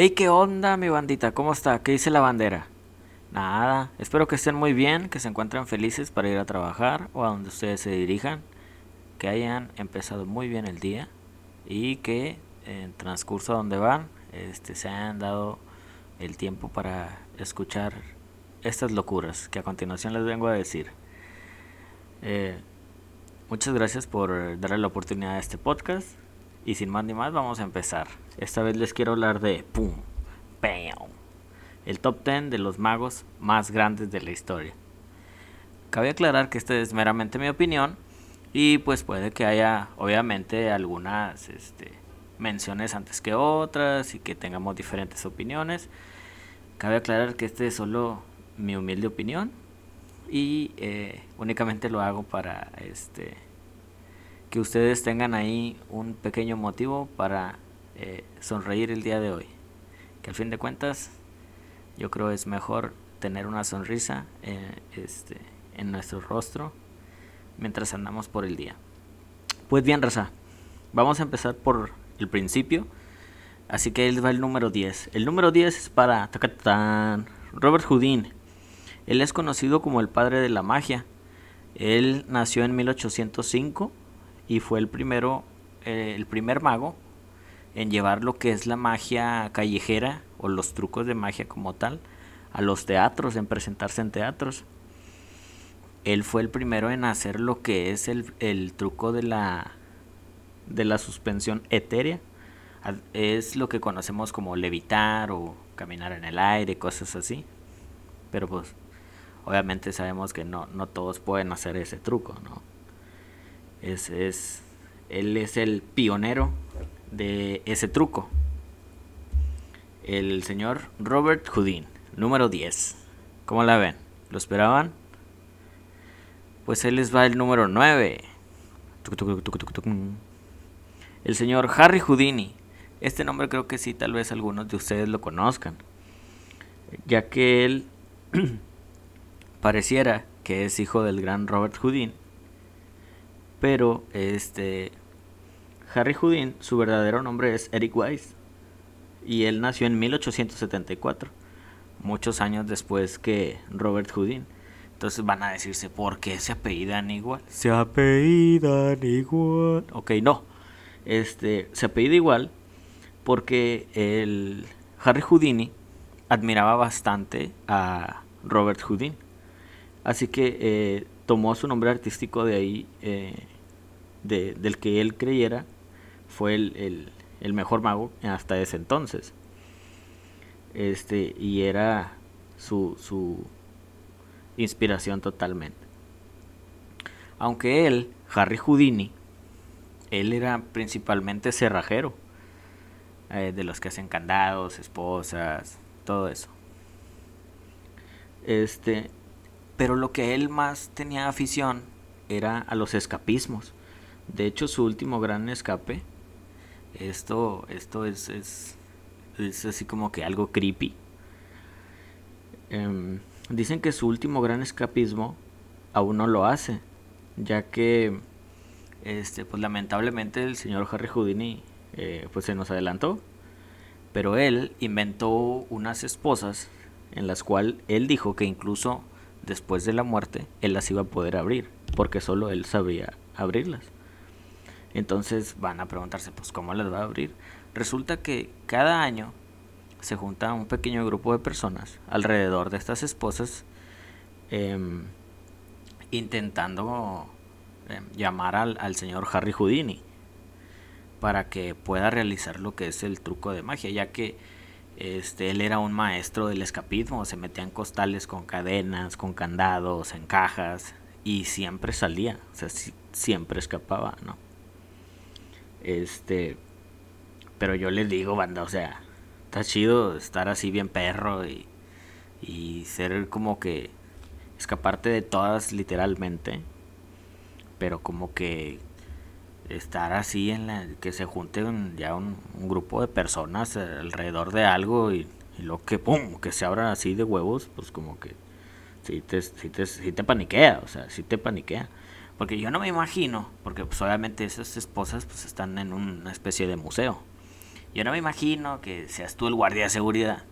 Hey, ¿qué onda, mi bandita? ¿Cómo está? ¿Qué dice la bandera? Nada, espero que estén muy bien, que se encuentren felices para ir a trabajar o a donde ustedes se dirijan, que hayan empezado muy bien el día y que en transcurso a donde van este, se hayan dado el tiempo para escuchar estas locuras que a continuación les vengo a decir. Eh, muchas gracias por darle la oportunidad a este podcast. Y sin más ni más, vamos a empezar. Esta vez les quiero hablar de ¡Pum! ¡Bam! El top 10 de los magos más grandes de la historia. Cabe aclarar que esta es meramente mi opinión. Y pues puede que haya, obviamente, algunas este, menciones antes que otras y que tengamos diferentes opiniones. Cabe aclarar que este es solo mi humilde opinión y eh, únicamente lo hago para este que ustedes tengan ahí un pequeño motivo para eh, sonreír el día de hoy. Que al fin de cuentas yo creo es mejor tener una sonrisa eh, este, en nuestro rostro mientras andamos por el día. Pues bien, Raza, vamos a empezar por el principio. Así que él va el número 10. El número 10 es para Robert Houdin. Él es conocido como el padre de la magia. Él nació en 1805 y fue el primero, eh, el primer mago en llevar lo que es la magia callejera o los trucos de magia como tal a los teatros, en presentarse en teatros. Él fue el primero en hacer lo que es el, el truco de la de la suspensión etérea. Es lo que conocemos como levitar o caminar en el aire, cosas así. Pero pues obviamente sabemos que no, no todos pueden hacer ese truco, ¿no? Es, es, él es el pionero de ese truco. El señor Robert Houdin, número 10. ¿Cómo la ven? ¿Lo esperaban? Pues él les va el número 9. El señor Harry Houdini. Este nombre creo que sí, tal vez algunos de ustedes lo conozcan. Ya que él pareciera que es hijo del gran Robert Houdin pero este Harry Houdin, su verdadero nombre es Eric Weiss y él nació en 1874, muchos años después que Robert Houdin. Entonces van a decirse, ¿por qué se apellidan igual? Se apellidan igual. Ok, no. Este, se apellida igual porque el Harry Houdini admiraba bastante a Robert Houdin. Así que eh, tomó su nombre artístico de ahí, eh, del que él creyera fue el, mejor mago hasta ese entonces. Este, y era su, su inspiración totalmente. Aunque él, Harry Houdini, él era principalmente cerrajero, eh, de los que hacen candados, esposas, todo eso. Este, pero lo que él más tenía afición era a los escapismos. De hecho, su último gran escape, esto, esto es, es, así como que algo creepy. Em, dicen que su último gran escapismo aún no lo hace, ya que, este, pues lamentablemente el señor Harry Houdini, eh, pues se nos adelantó. Pero él inventó unas esposas en las cuales él dijo que incluso después de la muerte, él las iba a poder abrir, porque solo él sabía abrirlas. Entonces van a preguntarse, pues, ¿cómo las va a abrir? Resulta que cada año se junta un pequeño grupo de personas alrededor de estas esposas, em, intentando em, llamar al, al señor Harry Houdini para que pueda realizar lo que es el truco de magia, ya que este, él era un maestro del escapismo, se metía en costales con cadenas, con candados, en cajas y siempre salía, o sea, siempre escapaba, ¿no? Este, pero yo les digo, banda, o sea, está chido estar así bien perro y, y ser como que escaparte de todas literalmente, pero como que estar así en la que se junte ya un, grupo de personas alrededor de algo y, lo que pum que se abran así de huevos pues como que sí te, sí te, te paniquea o sea sí te paniquea porque yo no me imagino porque pues obviamente esas esposas pues están en una especie de museo Yo no me imagino que seas tú el guardia de seguridad.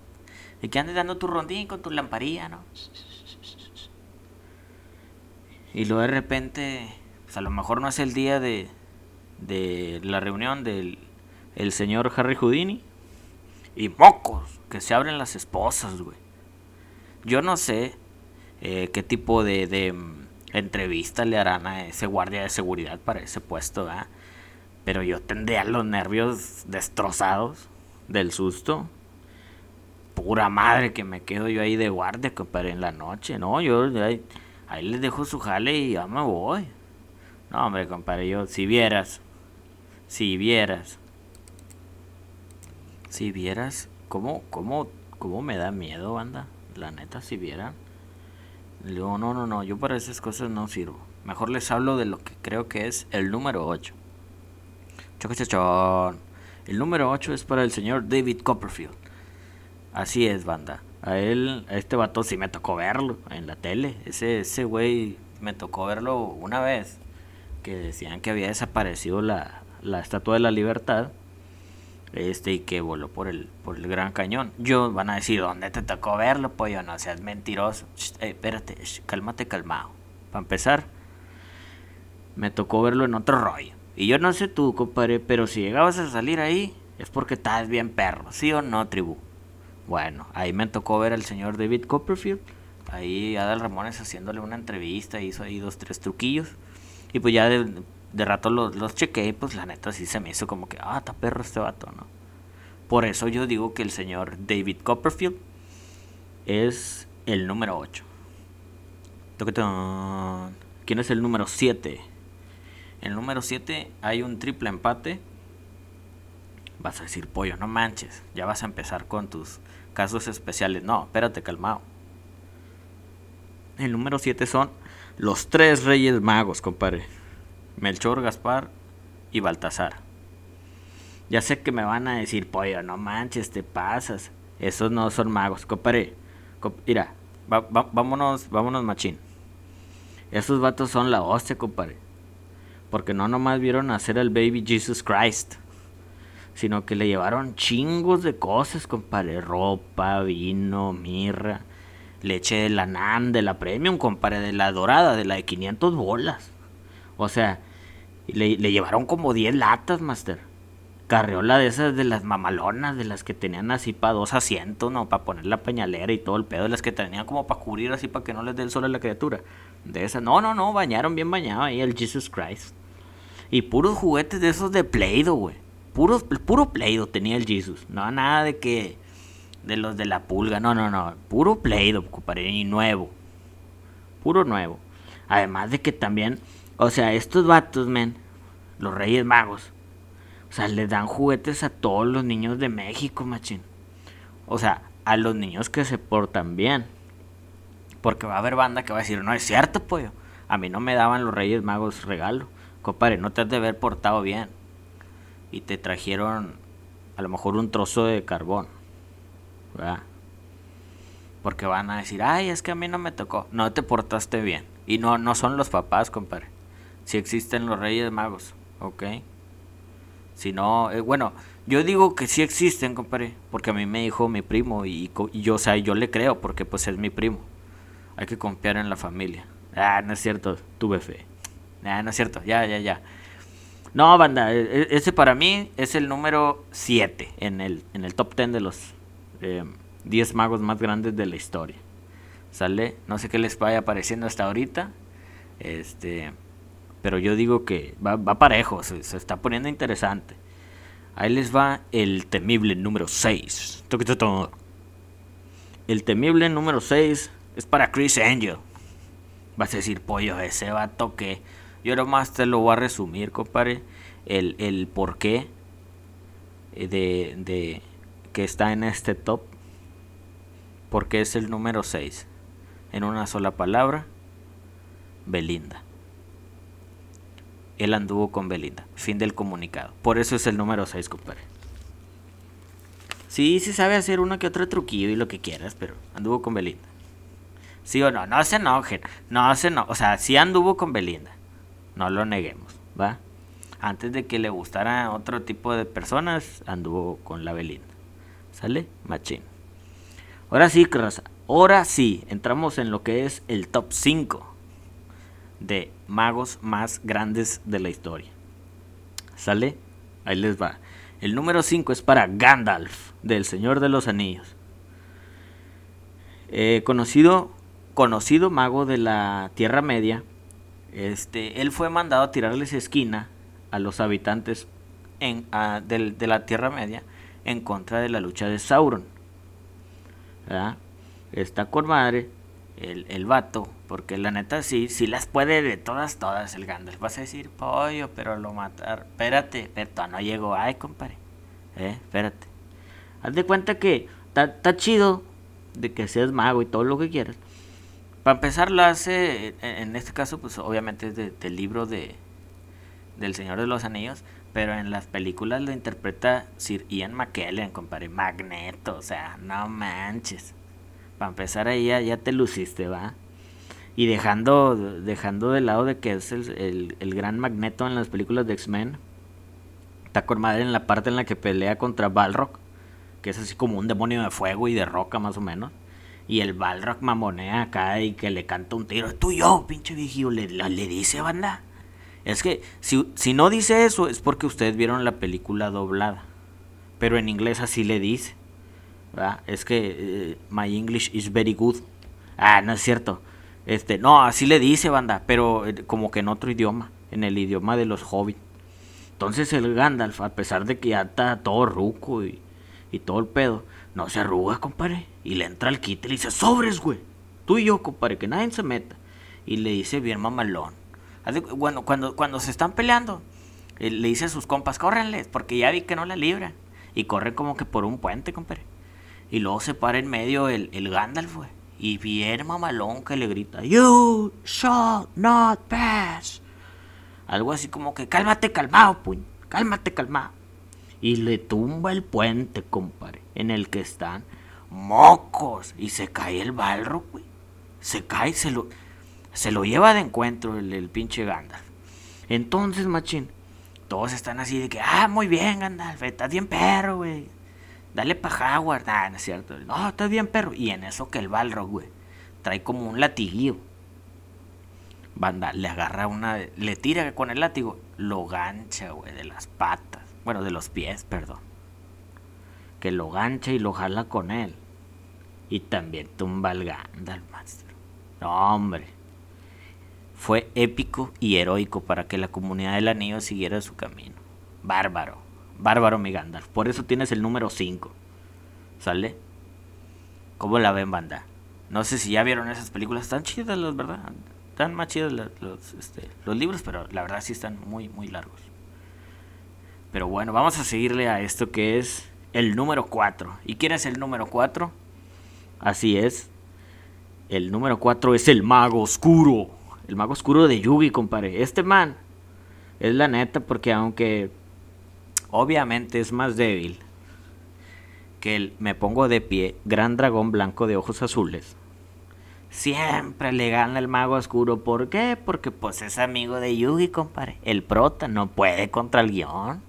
Y que andes dando tu rondín con tu lamparilla, ¿no? Y luego de repente, pues a lo mejor no es el día de, de la reunión del el señor Harry Houdini. Y mocos, que se abren las esposas, güey. Yo no sé eh, qué tipo de, de mm, entrevista le harán a ese guardia de seguridad para ese puesto. Pero yo tendría los nervios destrozados del susto. Pura madre que me quedo yo ahí de guardia, compadre, en la noche. No, yo ahí, ahí les dejo su jale y ya me voy. No, hombre, compadre, yo, si vieras, si vieras, si vieras, ¿cómo, cómo, cómo me da miedo, banda? La neta, si vieran. Le no, no, no, yo para esas cosas no sirvo. Mejor les hablo de lo que creo que es el número 8. Chocochachón. El número 8 es para el señor David Copperfield. Así es, banda. A él, a este vato sí me tocó verlo en la tele. Ese, ese güey me tocó verlo una vez. Que decían que había desaparecido la, la estatua de la libertad este y que voló por el por el Gran Cañón. Yo van a decir, ¿dónde te tocó verlo, pollo? No seas mentiroso. Eh, espérate, cálmate, calmado. Para empezar, me tocó verlo en otro rollo. Y yo no sé tú, compadre, pero si llegabas a salir ahí, es porque estás bien perro, ¿sí o no, tribu? Bueno, ahí me tocó ver al señor David Copperfield. Ahí Adal Ramones haciéndole una entrevista, hizo ahí dos, tres truquillos. Y pues ya de rato los, los chequeé, pues la neta sí se me hizo como que, ah, está perro este vato, ¿no? Por eso yo digo que el señor David Copperfield es el número 8. ¿Quién es el número 7? El número 7 hay un triple empate. Vas a decir, pollo, no manches. Ya vas a empezar con tus casos especiales. No, espérate, calmado. El número 7 son los tres reyes magos, compadre. Melchor, Gaspar y Baltasar. Ya sé que me van a decir, pollo, no manches, te pasas. Esos no son magos, compadre. mira, vámonos, vámonos, machín. Esos vatos son la hostia, compadre. Porque no nomás vieron nacer al baby Jesus Christ. Sino que le llevaron chingos de cosas, compadre. Ropa, vino, mirra. Leche de la NAN, de la Premium, compadre. De la dorada, de la de 500 bolas. O sea, le, llevaron como 10 latas, Master. Carriola de esas de las mamalonas, de las que tenían así para dos asientos, ¿no? Para poner la pañalera y todo el pedo, de las que tenían como para cubrir así para que no les dé el sol a la criatura. De esas, no, no, no, bañaron bien bañado ahí el Jesus Christ. Y puros juguetes de esos de Play-Doh, güey. Puro, puro Play-Doh tenía el Jesus. No, nada de que. De los de la pulga, no, no, no. Puro Play-Doh, y nuevo. Puro nuevo. Además de que también o sea, estos vatos, men, los Reyes Magos, o sea, les dan juguetes a todos los niños de México, machín. O sea, a los niños que se portan bien. Porque va a haber banda que va a decir, no es cierto, pollo. A mí no me daban los Reyes Magos regalo. Compadre, no te has de haber portado bien. Y te trajeron a lo mejor un trozo de carbón. ¿Verdad? Porque van a decir, ay, es que a mí no me tocó. No te portaste bien. Y no, no son los papás, compadre si existen los Reyes Magos, ¿ok? Si no, eh, bueno, yo digo que sí existen, compadre, porque a mí me dijo mi primo y, yo, o sea, yo le creo porque pues es mi primo. Hay que confiar en la familia. Ah, no es cierto, tuve fe. Ah, no es cierto, ya, ya, ya. No, banda, e, e, ese para mí es el número 7 en el, en el top 10 de los 10 eh, magos más grandes de la historia. ¿Sale? No sé qué les vaya apareciendo hasta ahorita. Este, pero yo digo que va, parejo, se, está poniendo interesante. Ahí les va el temible número 6. El temible número 6 es para Chris Angel. Vas a decir, pollo, ese vato que. Yo nomás te lo voy a resumir, compadre. El, el por qué de, de que está en este top. Porque es el número 6. En una sola palabra, Belinda él anduvo con Belinda. Fin del comunicado. Por eso es el número 6, compadre. Sí, sí sabe hacer uno que otro truquillo y lo que quieras, pero anduvo con Belinda. Sí o no, no se enojen. No se no, o sea, sí anduvo con Belinda. No lo neguemos, ¿va? antes de que le gustara otro tipo de personas, anduvo con la Belinda. ¿Sale? Machín. Ahora sí, raza. Ahora sí, entramos en lo que es el top 5 de magos más grandes de la historia. ¿Sale? Ahí les va. El número 5 es para Gandalf, del Señor de los Anillos. Eh, conocido, conocido mago de la Tierra Media. Este, él fue mandado a tirarles esquina a los habitantes en, de, la Tierra Media en contra de la lucha de Sauron. Está con madre el, el vato, porque la neta sí, sí las puede de todas, todas el Gandalf. Vas a decir, pollo, pero lo matar. Espérate, pero no llegó. Ay, compadre. Eh, espérate. Haz de cuenta que está chido de que seas mago y todo lo que quieras. Para empezar, lo hace, en este caso, pues obviamente es del libro de del Señor de los Anillos, pero en las películas lo interpreta Sir Ian McKellen, compadre, Magneto, o sea, no manches. Para empezar ahí ya, te luciste, ¿va? Y dejando, dejando de lado de que es el, el, gran Magneto en las películas de X-Men, está con madre en la parte en la que pelea contra Balrog, que es así como un demonio de fuego y de roca más o menos. Y el Balrog mamonea acá y que le canta un tiro. Tú yo, pinche viejillo, le, le, dice, banda. Es que si, si no dice eso es porque ustedes vieron la película doblada. Pero en inglés así le dice. Es que eh, my English is very good. Ah, no es cierto. Este, no, así le dice, banda, pero eh, como que en otro idioma, en el idioma de los hobbits. Entonces el Gandalf, a pesar de que ya está todo ruco y, y todo el pedo, no se arruga, compadre. Y le entra al kit y le dice, sobres, güey. Tú y yo, compadre, que nadie se meta. Y le dice bien mamalón. Bueno, cuando, cuando se están peleando, le dice a sus compas, córrenles, porque ya vi que no la libra. Y corre como que por un puente, compadre. Y luego se para en medio el, el Gandalf, güey. Y bien mamalón que le grita, You shall not pass. Algo así como que, cálmate calmado, puñ. Cálmate calmado. Y le tumba el puente, compadre, en el que están mocos. Y se cae el balro, güey. Se cae, se lo, se lo lleva de encuentro el, el pinche Gandalf. Entonces, machín, todos están así de que, ah, muy bien, Gandalf, estás bien perro, güey dale pa' Howard. Ah, no es cierto. No, está bien, perro. Y en eso que el Balrog, güey, trae como un latiguillo. Banda, le agarra una, le tira con el látigo, lo gancha, güey, de las patas. Bueno, de los pies, perdón. Que lo gancha y lo jala con él. Y también tumba al Gandalf, maestro. No, hombre. Fue épico y heroico para que la comunidad del anillo siguiera su camino. Bárbaro. Bárbaro mi. Por eso tienes el número 5. ¿Sale? ¿Cómo la ven, banda? No sé si ya vieron esas películas. Están chidas, las verdad. Están más chidas los, este, los libros, pero la verdad sí están muy, muy largos. Pero bueno, vamos a seguirle a esto que es el número 4. ¿Y quién es el número 4? Así es. El número 4 es el mago oscuro. El mago oscuro de Yugi, compadre. Este man es la neta porque aunque obviamente es más débil que el me pongo de pie, gran dragón blanco de ojos azules. Siempre le gana el mago oscuro. ¿Por qué? Porque pues es amigo de Yugi, compadre. El prota no puede contra el guion.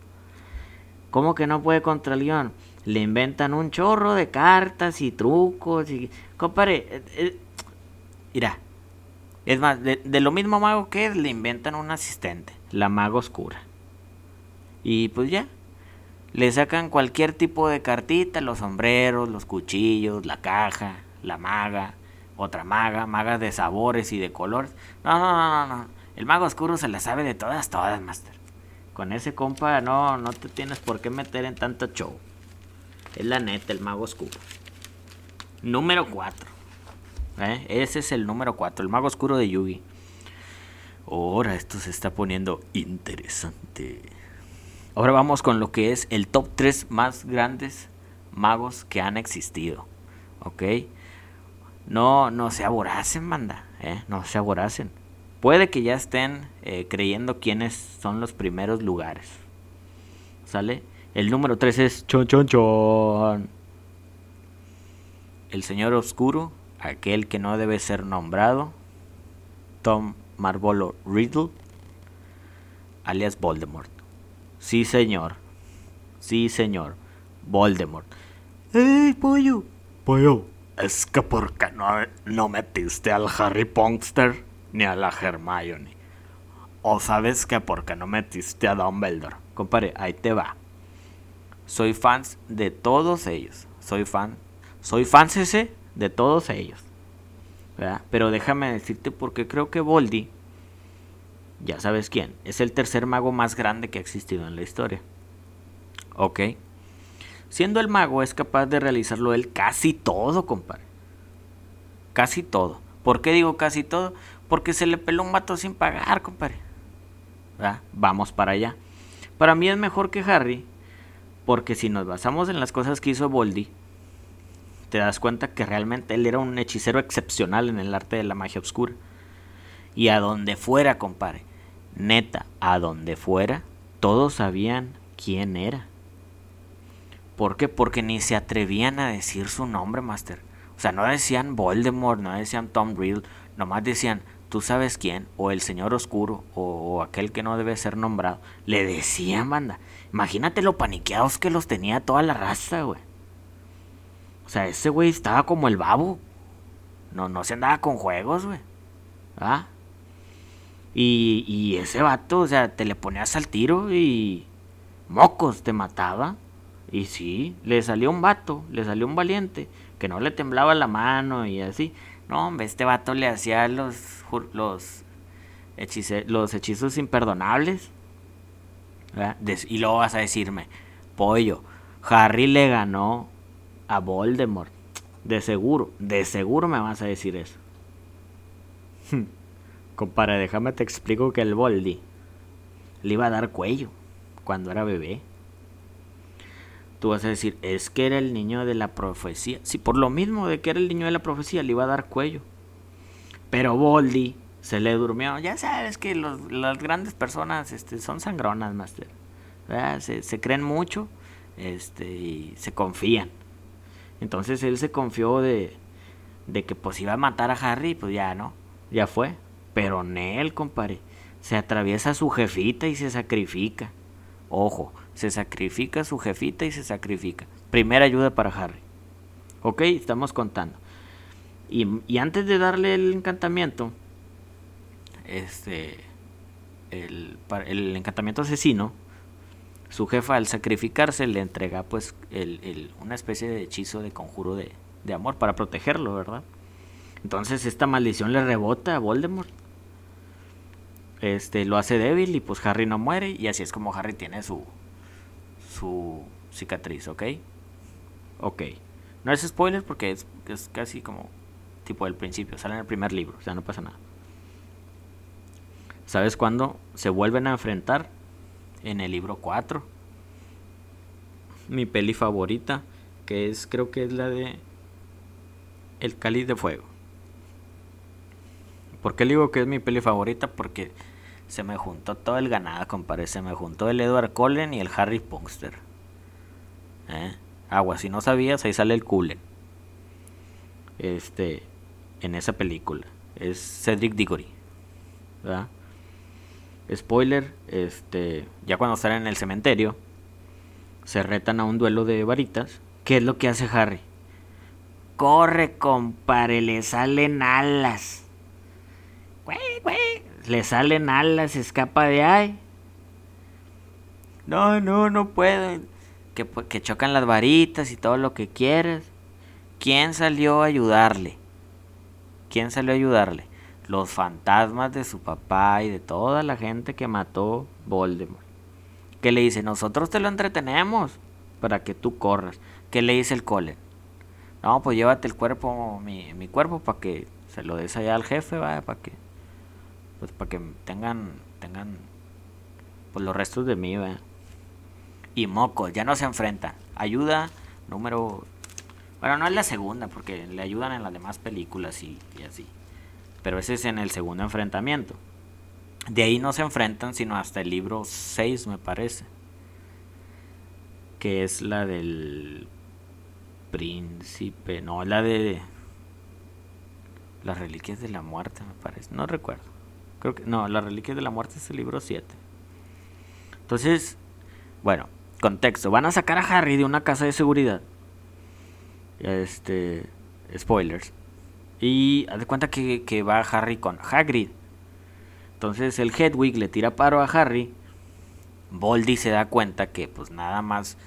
¿Cómo que no puede contra el guion? Le inventan un chorro de cartas y trucos y... Compadre, eh, eh, mira. Es más, de, de, lo mismo mago que es, le inventan un asistente. La mago oscura. Y pues ya, le sacan cualquier tipo de cartita, los sombreros, los cuchillos, la caja, la maga, otra maga, magas de sabores y de colores. No, no, no, no, El mago oscuro se la sabe de todas, todas, master. Con ese compa no, no te tienes por qué meter en tanto show. Es la neta, el mago oscuro. Número 4. ¿Eh? Ese es el número 4, el mago oscuro de Yugi. Ahora esto se está poniendo interesante. Ahora vamos con lo que es el top 3 más grandes magos que han existido. ¿Ok? No, no se aboracen, manda. ¿eh? No se aboracen. Puede que ya estén eh, creyendo quiénes son los primeros lugares. ¿Sale? El número 3 es Chon Chon Chon. El Señor Oscuro, aquel que no debe ser nombrado. Tom Marvolo Riddle, alias Voldemort. Sí, señor. Sí, señor. Voldemort. ¡Ey, pollo! Pollo, es que ¿por qué no, no metiste al Harry Potter ni a la Hermione? O sabes que por qué no metiste a Dumbledore. Compadre, ahí te va. Soy fans de todos ellos. Soy fan. Soy fans ese de todos ellos. ¿verdad? Pero déjame decirte porque creo que Voldy, ya sabes quién, es el tercer mago más grande que ha existido en la historia. ¿Ok? Siendo el mago es capaz de realizarlo él casi todo, compadre. Casi todo. ¿Por qué digo casi todo? Porque se le peló un vato sin pagar, compadre. ¿verdad? Vamos para allá. Para mí es mejor que Harry, porque si nos basamos en las cosas que hizo Voldy, te das cuenta que realmente él era un hechicero excepcional en el arte de la magia oscura. Y a donde fuera, compadre, neta, a donde fuera, todos sabían quién era. ¿Por qué? Porque ni se atrevían a decir su nombre, Master. O sea, no decían Voldemort, no decían Tom Riddle, nomás decían, tú sabes quién, o el Señor Oscuro, o, aquel que no debe ser nombrado. Le decían, banda. Imagínate lo paniqueados que los tenía toda la raza, güey. O sea, ese güey estaba como el babo. No, no se andaba con juegos, güey. ¿Ah? Y, ese vato, o sea, te le ponías al tiro y mocos te mataba. Y sí, le salió un vato, le salió un valiente, que no le temblaba la mano y así. No, hombre, este vato le hacía los, los, los hechizos imperdonables. Y luego vas a decirme, pollo, Harry le ganó a Voldemort. De seguro, de seguro me vas a decir eso. Compadre, déjame te explico que el Voldy le iba a dar cuello cuando era bebé. Tú vas a decir, es que era el niño de la profecía. Sí, por lo mismo de que era el niño de la profecía, le iba a dar cuello. Pero Voldy se le durmió. Ya sabes que las grandes personas este, son sangronas, Master. Se, se, creen mucho este, y se confían. Entonces él se confió de, de que pues iba a matar a Harry, pues ya no, ya fue. Pero Nel, compadre, se atraviesa a su jefita y se sacrifica. Ojo, se sacrifica a su jefita y se sacrifica. Primera ayuda para Harry. Ok, estamos contando. Y, antes de darle el encantamiento, este, el, encantamiento asesino, su jefa al sacrificarse le entrega pues una especie de hechizo de conjuro de, de, amor para protegerlo, ¿verdad? Entonces esta maldición le rebota a Voldemort. Este lo hace débil y pues Harry no muere y así es como Harry tiene su su cicatriz, ¿ok? Ok. No es spoiler porque es, es casi como tipo del principio, sale en el primer libro, o sea, no pasa nada. ¿Sabes cuándo se vuelven a enfrentar? en el libro 4. Mi peli favorita, que es creo que es la de El cáliz de fuego. ¿Por qué digo que es mi peli favorita? Porque se me juntó todo el ganado, compadre. Se me juntó el Edward Cullen y el Harry Potter. ¿Eh? Agua, si no sabías, ahí sale el Cullen. Este, en esa película. Es Cedric Diggory. ¿Verdad? spoiler, este, ya cuando están en el cementerio, se retan a un duelo de varitas. ¿Qué es lo que hace Harry? Corre, compadre, le salen alas. Le salen alas, escapa de ahí. No, no, no puedo. Que, que chocan las varitas y todo lo que quieras. ¿Quién salió a ayudarle? ¿Quién salió a ayudarle? los fantasmas de su papá y de toda la gente que mató Voldemort. Que le dice, nosotros te lo entretenemos para que tú corras. ¿Qué le dice el Colin? No, pues llévate el cuerpo, mi, mi cuerpo, para que se lo des allá al jefe, ¿vale? para que, pues para que tengan, tengan, pues los restos de mí, ¿vale? Y mocos, ya no se enfrentan. Ayuda número, bueno, no es la segunda, porque le ayudan en las demás películas y, y así pero ese es en el segundo enfrentamiento. De ahí no se enfrentan sino hasta el libro 6 me parece. Que es la del príncipe, no, la de las reliquias de la muerte me parece, no recuerdo. Creo que no, las reliquias de la muerte es el libro 7. Entonces, Bueno, contexto. Van a sacar a Harry de una casa de seguridad. Este. Spoilers. Y haz de cuenta que, que va Harry con Hagrid. Entonces el Hedwig le tira paro a Harry. Voldy se da cuenta que pues nada más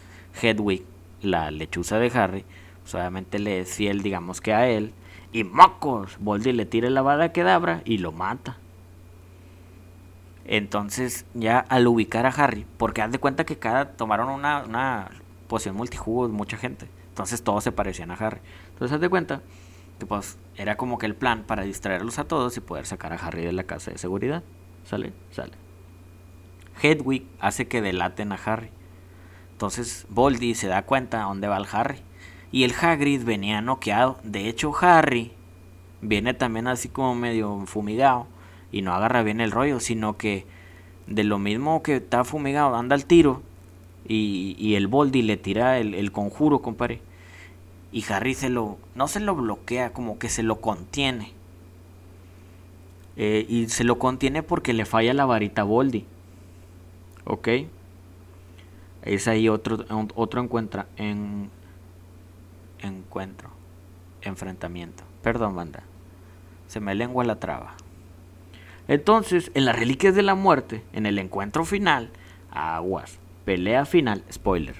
Hedwig, la lechuza de Harry, pues obviamente le es fiel digamos que a él. Y mocos, Voldy le tira la bada quedabra y lo mata. Entonces ya al ubicar a Harry, porque haz de cuenta que cada tomaron una, una poción multijugos mucha gente. Entonces todos se parecían a Harry. Entonces haz de cuenta que pues era como que el plan para distraerlos a todos y poder sacar a Harry de la casa de seguridad. ¿Sale? Sale. Hedwig hace que delaten a Harry. Entonces Voldy se da cuenta dónde va el Harry. Y el Hagrid venía noqueado. De hecho, Harry viene también así como medio fumigado. Y no agarra bien el rollo, sino que de lo mismo que está fumigado, anda al tiro. Y, y el Voldy le tira el, el conjuro, compadre. Y Harry se lo. No se lo bloquea, como que se lo contiene. Eh, y se lo contiene porque le falla la varita Voldy. ¿Ok? Es ahí otro, otro encuentra, en, encuentro. Enfrentamiento. Perdón, banda. Se me lengua la traba. Entonces, en las reliquias de la muerte, en el encuentro final, aguas. Pelea final, spoiler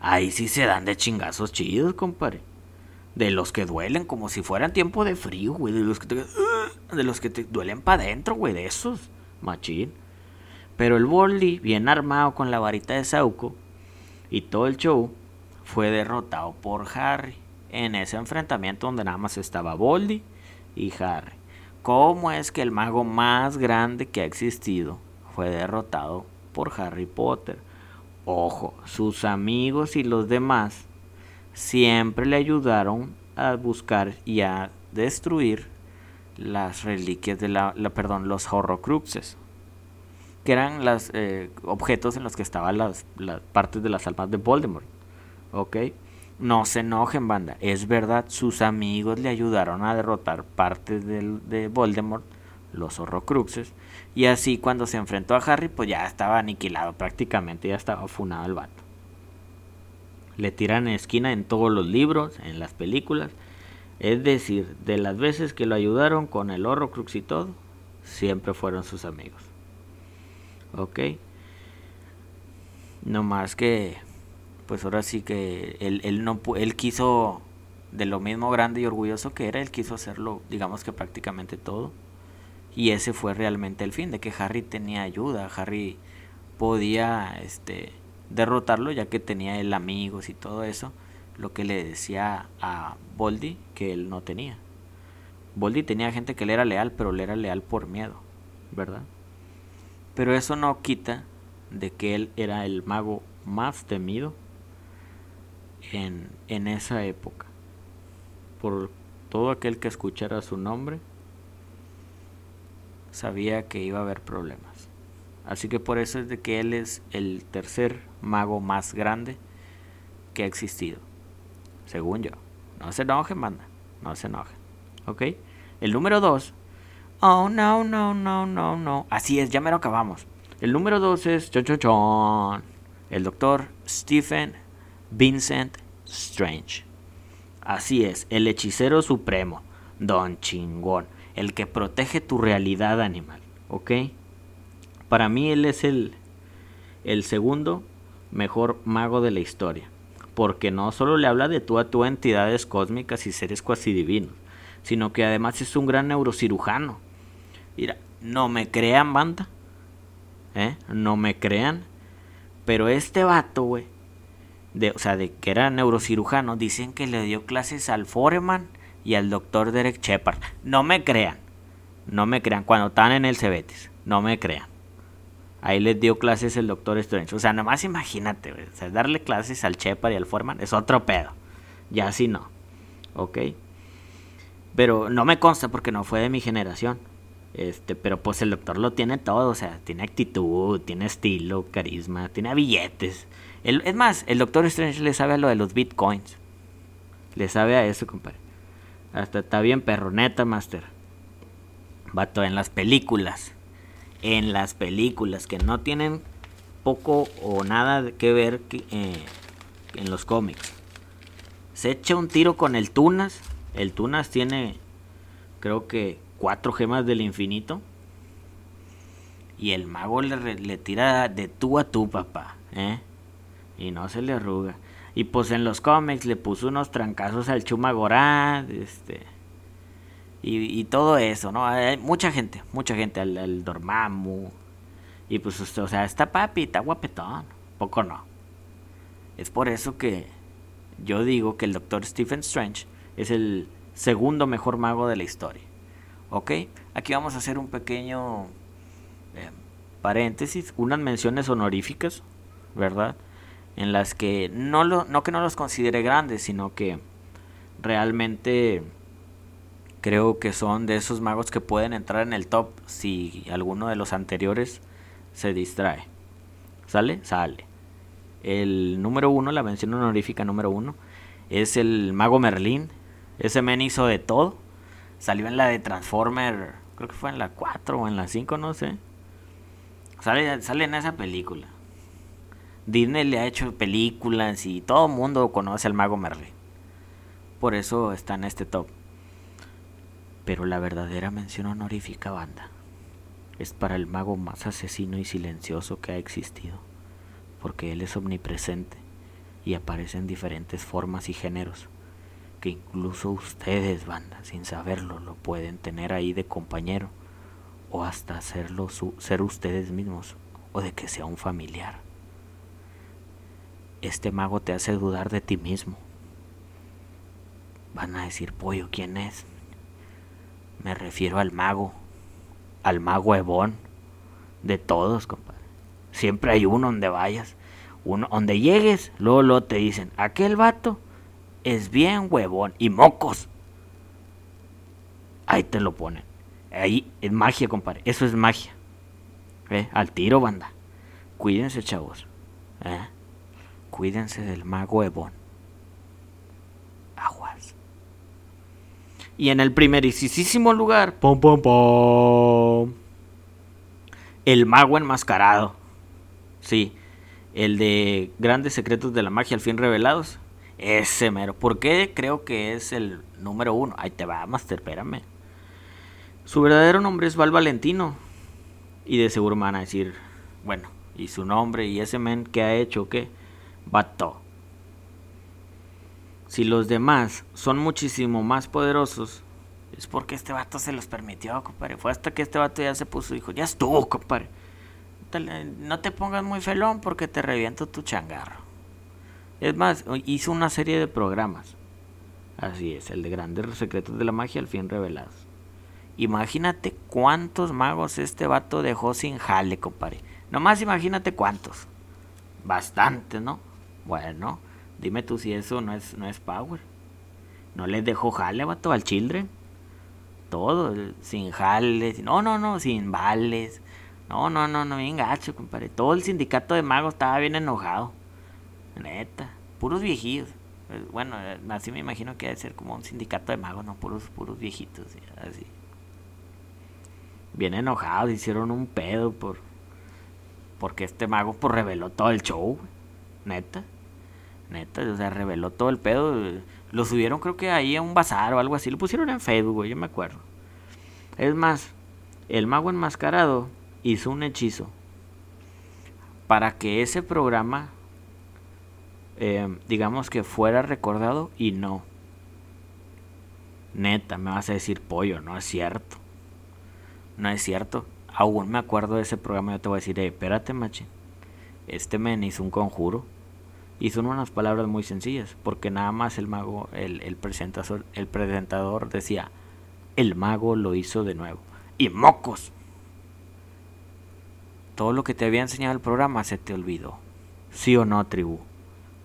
Ahí sí se dan de chingazos chidos, compadre. De los que duelen como si fueran tiempo de frío, güey. De los que te, te duelen para adentro, güey. De esos. Machín. Pero el Boldy, bien armado con la varita de Sauco y todo el show, fue derrotado por Harry. En ese enfrentamiento donde nada más estaba Boldy y Harry. ¿Cómo es que el mago más grande que ha existido fue derrotado por Harry Potter? Ojo, sus amigos y los demás siempre le ayudaron a buscar y a destruir las reliquias de la, perdón, los horrocruxes, que eran los eh, objetos en los que estaban las, las, partes de las almas de Voldemort. ¿Ok? No se enojen, banda. Es verdad, sus amigos le ayudaron a derrotar partes de Voldemort, los horrocruxes, y así cuando se enfrentó a Harry, pues ya estaba aniquilado prácticamente, ya estaba funado el vato. Le tiran esquina en todos los libros, en las películas. Es decir, de las veces que lo ayudaron con el Horrocrux y todo, siempre fueron sus amigos. Ok. No más que, pues ahora sí que él, él, no, él quiso, de lo mismo grande y orgulloso que era, él quiso hacerlo, digamos que prácticamente todo y ese fue realmente el fin, de que Harry tenía ayuda, Harry podía este, derrotarlo ya que tenía el amigos y todo eso, lo que le decía a Boldy que él no tenía. Boldy tenía gente que le era leal, pero le era leal por miedo, ¿verdad? Pero eso no quita de que él era el mago más temido en, en esa época. Por todo aquel que escuchara su nombre sabía que iba a haber problemas. Así que por eso es de que él es el tercer mago más grande que ha existido. Según yo. No se enojen, manda. No se enojen. ¿Ok? El número dos. Oh, no, no, no, no, no. Así es, ya me lo acabamos. El número dos es... el doctor Stephen Vincent Strange. Así es, el hechicero supremo. Don Chingón el que protege tu realidad animal, ¿ok? Para mí él es el, el segundo mejor mago de la historia, porque no solo le habla de tú a tú entidades cósmicas y seres cuasi divinos, sino que además es un gran neurocirujano. Mira, no me crean, banda, ¿eh? No me crean, pero este vato, güey, de, o sea, de que era neurocirujano, dicen que le dio clases al Foreman y al doctor Derek Shepard. No me crean, no me crean, cuando están en el Cebetis, no me crean. Ahí les dio clases el doctor Strange. O sea, nomás imagínate, darle clases al Shepard y al Foreman es otro pedo. Ya así no. ¿Ok? Pero no me consta porque no fue de mi generación. Este, pero pues el doctor lo tiene todo, o sea, tiene actitud, tiene estilo, carisma, tiene billetes. Es más, el doctor Strange le sabe a lo de los bitcoins. Le sabe a eso, compadre. Hasta está bien perroneta, Master. Vato, en las películas. En las películas que no tienen poco o nada que ver eh, en los cómics. Se echa un tiro con el Tunas. El Tunas tiene, creo que, cuatro gemas del infinito. Y el mago le, tira de tú a tú, papá. ¿eh? Y no se le arruga. Y pues en los cómics le puso unos trancazos al Chuma Gorad, este. Y, todo eso, ¿no? Hay mucha gente, mucha gente, al, Dormammu. Y pues, o sea, está papi, está guapetón. Poco no. Es por eso que yo digo que el Doctor Stephen Strange es el segundo mejor mago de la historia. ¿Ok? Aquí vamos a hacer un pequeño eh, paréntesis, unas menciones honoríficas, ¿verdad? En las que no, lo, no que no los considere grandes, sino que realmente creo que son de esos magos que pueden entrar en el top si alguno de los anteriores se distrae. ¿Sale? Sale. El número uno, la mención honorífica número uno, es el mago Merlín. Ese men hizo de todo. Salió en la de Transformer, creo que fue en la 4 o en la 5, no sé. Sale, sale en esa película. Disney le ha hecho películas y todo el mundo conoce al mago Merlin. Por eso está en este top. Pero la verdadera mención honorífica banda es para el mago más asesino y silencioso que ha existido. Porque él es omnipresente y aparece en diferentes formas y géneros. Que incluso ustedes, banda, sin saberlo, lo pueden tener ahí de compañero. O hasta hacerlo ser ustedes mismos. O de que sea un familiar. Este mago te hace dudar de ti mismo. Van a decir, pollo, ¿quién es? Me refiero al mago. Al mago Ebón. De todos, compadre. Siempre hay uno donde vayas. Uno, donde llegues, luego, luego te dicen, aquel vato es bien huevón. Y mocos. Ahí te lo ponen. Ahí es magia, compadre. Eso es magia. ¿Eh? Al tiro, banda. Cuídense, chavos. ¿Eh? Cuídense del mago Ebon. Aguas. Y en el primerísimo lugar, pom, pom, pom, el mago enmascarado. Sí, el de Grandes Secretos de la Magia al fin revelados. Ese mero. ¿Por qué creo que es el número uno? Ahí te va, Master, espérame. Su verdadero nombre es Val Valentino. Y de seguro van a decir, bueno, y su nombre y ese men que ha hecho, ¿qué? Vato. Si los demás son muchísimo más poderosos, es porque este vato se los permitió, compadre. Fue hasta que este vato ya se puso dijo, ya estuvo, compadre. No te pongas muy felón porque te reviento tu changarro. Es más, hizo una serie de programas. Así es, el de Grandes Secretos de la Magia al fin revelados. Imagínate cuántos magos este vato dejó sin jale, compadre. Nomás imagínate cuántos. Bastante, ¿no? Bueno, dime tú si eso no es, no es power. No les dejó jale, vato, al children. Todo, sin jale. No, no, no, sin vales. No, no, no, no, bien gacho, compadre. Todo el sindicato de magos estaba bien enojado. Neta, puros viejitos. Eh, bueno, eh, así me imagino que debe ser como un sindicato de magos, no puros, puros viejitos, así. Bien enojados, hicieron un pedo por. Porque este mago pues reveló todo el show, neta. Neta, o sea, reveló todo el pedo. Lo subieron creo que ahí a un bazar o algo así. Lo pusieron en Facebook, yo me acuerdo. Es más, el mago enmascarado hizo un hechizo para que ese programa, eh, digamos que fuera recordado y no. Neta, me vas a decir pollo, no es cierto. No es cierto. Aún me acuerdo de ese programa, yo te voy a decir, espérate, machi. Este men hizo un conjuro y son unas palabras muy sencillas, porque nada más el mago, el, el, presentador, el presentador decía, el mago lo hizo de nuevo. Y mocos. Todo lo que te había enseñado el programa se te olvidó. ¿Sí o no, tribu?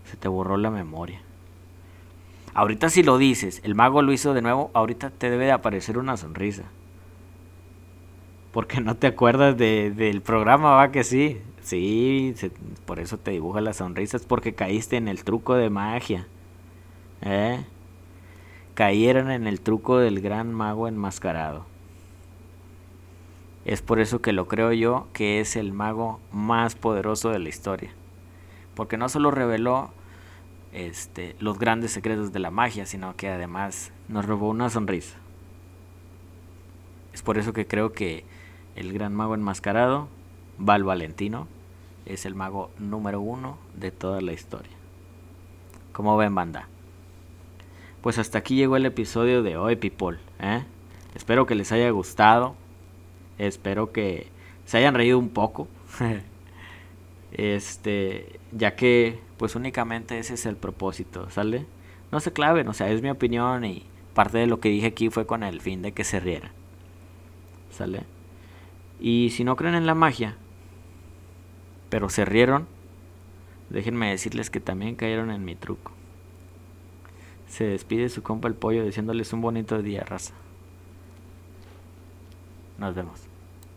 Se te borró la memoria. Ahorita si lo dices, el mago lo hizo de nuevo, ahorita te debe de aparecer una sonrisa. Porque no te acuerdas de, del programa, va que sí. Sí, por eso te dibuja las sonrisas, porque caíste en el truco de magia. ¿Eh? Cayeron en el truco del gran mago enmascarado. Es por eso que lo creo yo que es el mago más poderoso de la historia. Porque no solo reveló este, los grandes secretos de la magia, sino que además nos robó una sonrisa. Es por eso que creo que el gran mago enmascarado, Val Valentino, es el mago número uno de toda la historia. Como ven, banda. Pues hasta aquí llegó el episodio de hoy, people. ¿eh? Espero que les haya gustado. Espero que se hayan reído un poco. este, ya que pues únicamente ese es el propósito, ¿sale? No se claven, o sea, es mi opinión y parte de lo que dije aquí fue con el fin de que se riera. ¿Sale? Y si no creen en la magia, pero se rieron, déjenme decirles que también cayeron en mi truco. Se despide su compa el pollo diciéndoles un bonito día, raza. Nos vemos.